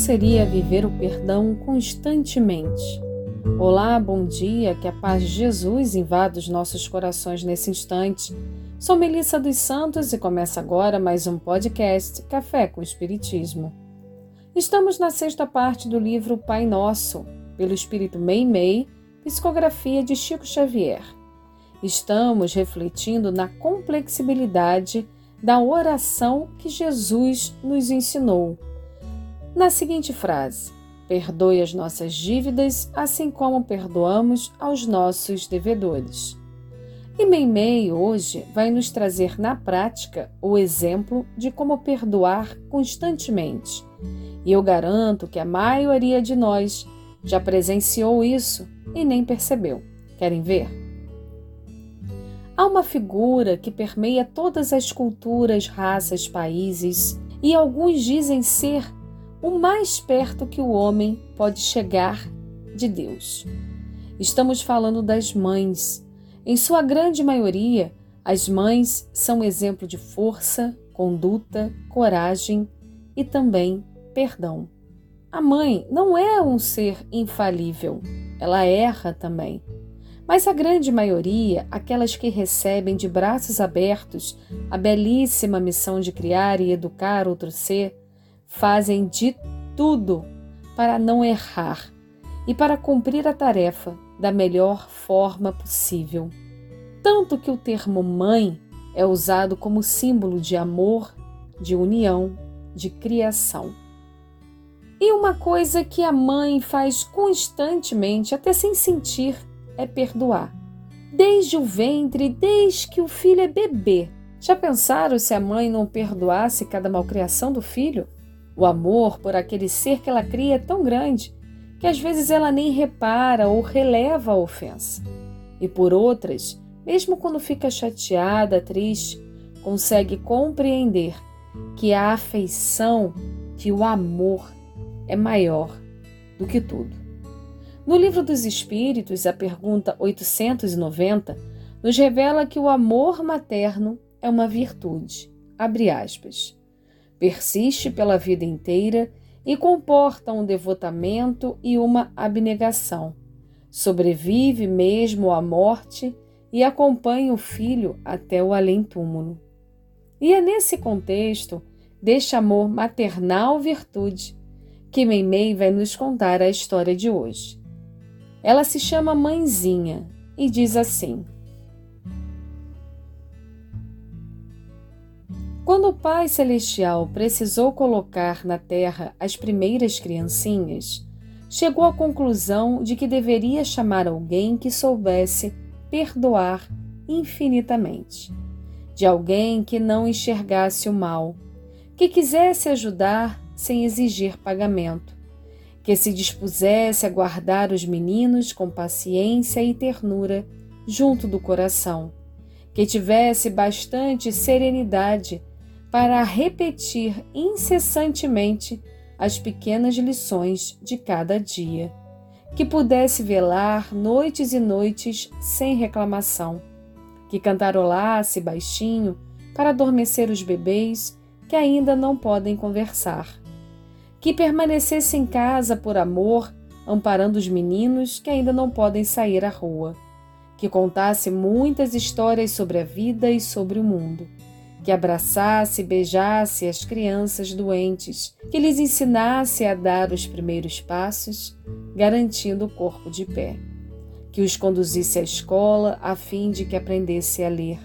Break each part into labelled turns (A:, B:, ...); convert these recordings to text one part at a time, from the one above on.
A: seria viver o perdão constantemente? Olá, bom dia, que a paz de Jesus invada os nossos corações nesse instante. Sou Melissa dos Santos e começa agora mais um podcast Café com Espiritismo. Estamos na sexta parte do livro Pai Nosso, pelo Espírito Mei Mei, psicografia de Chico Xavier. Estamos refletindo na complexibilidade da oração que Jesus nos ensinou. Na seguinte frase: Perdoe as nossas dívidas, assim como perdoamos aos nossos devedores. E Meimei hoje vai nos trazer na prática o exemplo de como perdoar constantemente. E eu garanto que a maioria de nós já presenciou isso e nem percebeu. Querem ver? Há uma figura que permeia todas as culturas, raças, países, e alguns dizem ser o mais perto que o homem pode chegar de Deus. Estamos falando das mães. Em sua grande maioria, as mães são exemplo de força, conduta, coragem e também perdão. A mãe não é um ser infalível, ela erra também. Mas a grande maioria, aquelas que recebem de braços abertos a belíssima missão de criar e educar outro ser, fazem de tudo para não errar e para cumprir a tarefa da melhor forma possível. Tanto que o termo mãe é usado como símbolo de amor, de união, de criação. E uma coisa que a mãe faz constantemente, até sem sentir, é perdoar. Desde o ventre, desde que o filho é bebê. Já pensaram se a mãe não perdoasse cada malcriação do filho? O amor por aquele ser que ela cria é tão grande que às vezes ela nem repara ou releva a ofensa. E por outras, mesmo quando fica chateada, triste, consegue compreender que a afeição, que o amor é maior do que tudo. No Livro dos Espíritos, a pergunta 890 nos revela que o amor materno é uma virtude. Abre aspas. Persiste pela vida inteira e comporta um devotamento e uma abnegação. Sobrevive mesmo à morte e acompanha o filho até o além-túmulo. E é nesse contexto deste amor maternal virtude que Meimei vai nos contar a história de hoje. Ela se chama Mãezinha e diz assim: Quando o Pai Celestial precisou colocar na terra as primeiras criancinhas, chegou à conclusão de que deveria chamar alguém que soubesse perdoar infinitamente, de alguém que não enxergasse o mal, que quisesse ajudar sem exigir pagamento que se dispusesse a guardar os meninos com paciência e ternura junto do coração, que tivesse bastante serenidade para repetir incessantemente as pequenas lições de cada dia, que pudesse velar noites e noites sem reclamação, que cantarolasse baixinho para adormecer os bebês que ainda não podem conversar que permanecesse em casa por amor, amparando os meninos que ainda não podem sair à rua, que contasse muitas histórias sobre a vida e sobre o mundo, que abraçasse e beijasse as crianças doentes, que lhes ensinasse a dar os primeiros passos, garantindo o corpo de pé, que os conduzisse à escola a fim de que aprendesse a ler.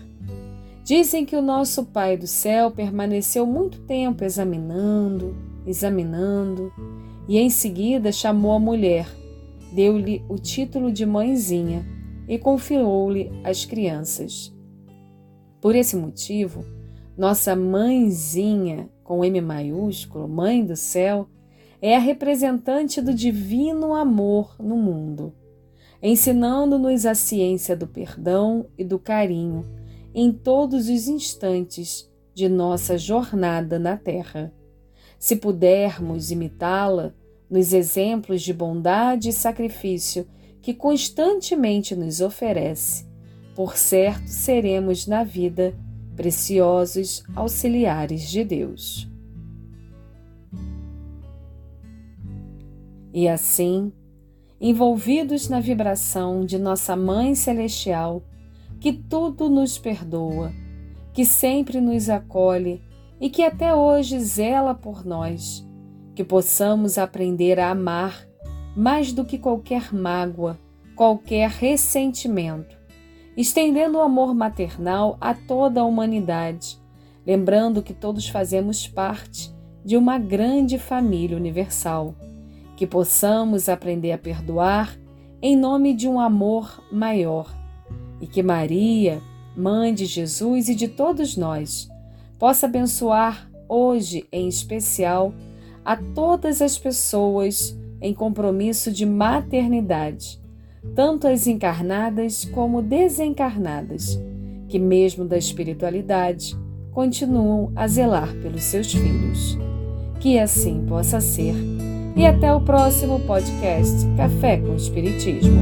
A: Dizem que o nosso Pai do céu permaneceu muito tempo examinando, examinando, e em seguida chamou a mulher, deu-lhe o título de mãezinha e confiou-lhe as crianças. Por esse motivo, nossa mãezinha, com M maiúsculo, Mãe do Céu, é a representante do divino amor no mundo, ensinando-nos a ciência do perdão e do carinho em todos os instantes de nossa jornada na Terra. Se pudermos imitá-la nos exemplos de bondade e sacrifício que constantemente nos oferece, por certo seremos na vida preciosos auxiliares de Deus. E assim, envolvidos na vibração de nossa Mãe Celestial, que tudo nos perdoa, que sempre nos acolhe e que até hoje zela por nós, que possamos aprender a amar mais do que qualquer mágoa, qualquer ressentimento, estendendo o amor maternal a toda a humanidade, lembrando que todos fazemos parte de uma grande família universal, que possamos aprender a perdoar em nome de um amor maior e que Maria, mãe de Jesus e de todos nós, possa abençoar hoje em especial a todas as pessoas em compromisso de maternidade, tanto as encarnadas como desencarnadas, que, mesmo da espiritualidade, continuam a zelar pelos seus filhos. Que assim possa ser. E até o próximo podcast Café com Espiritismo.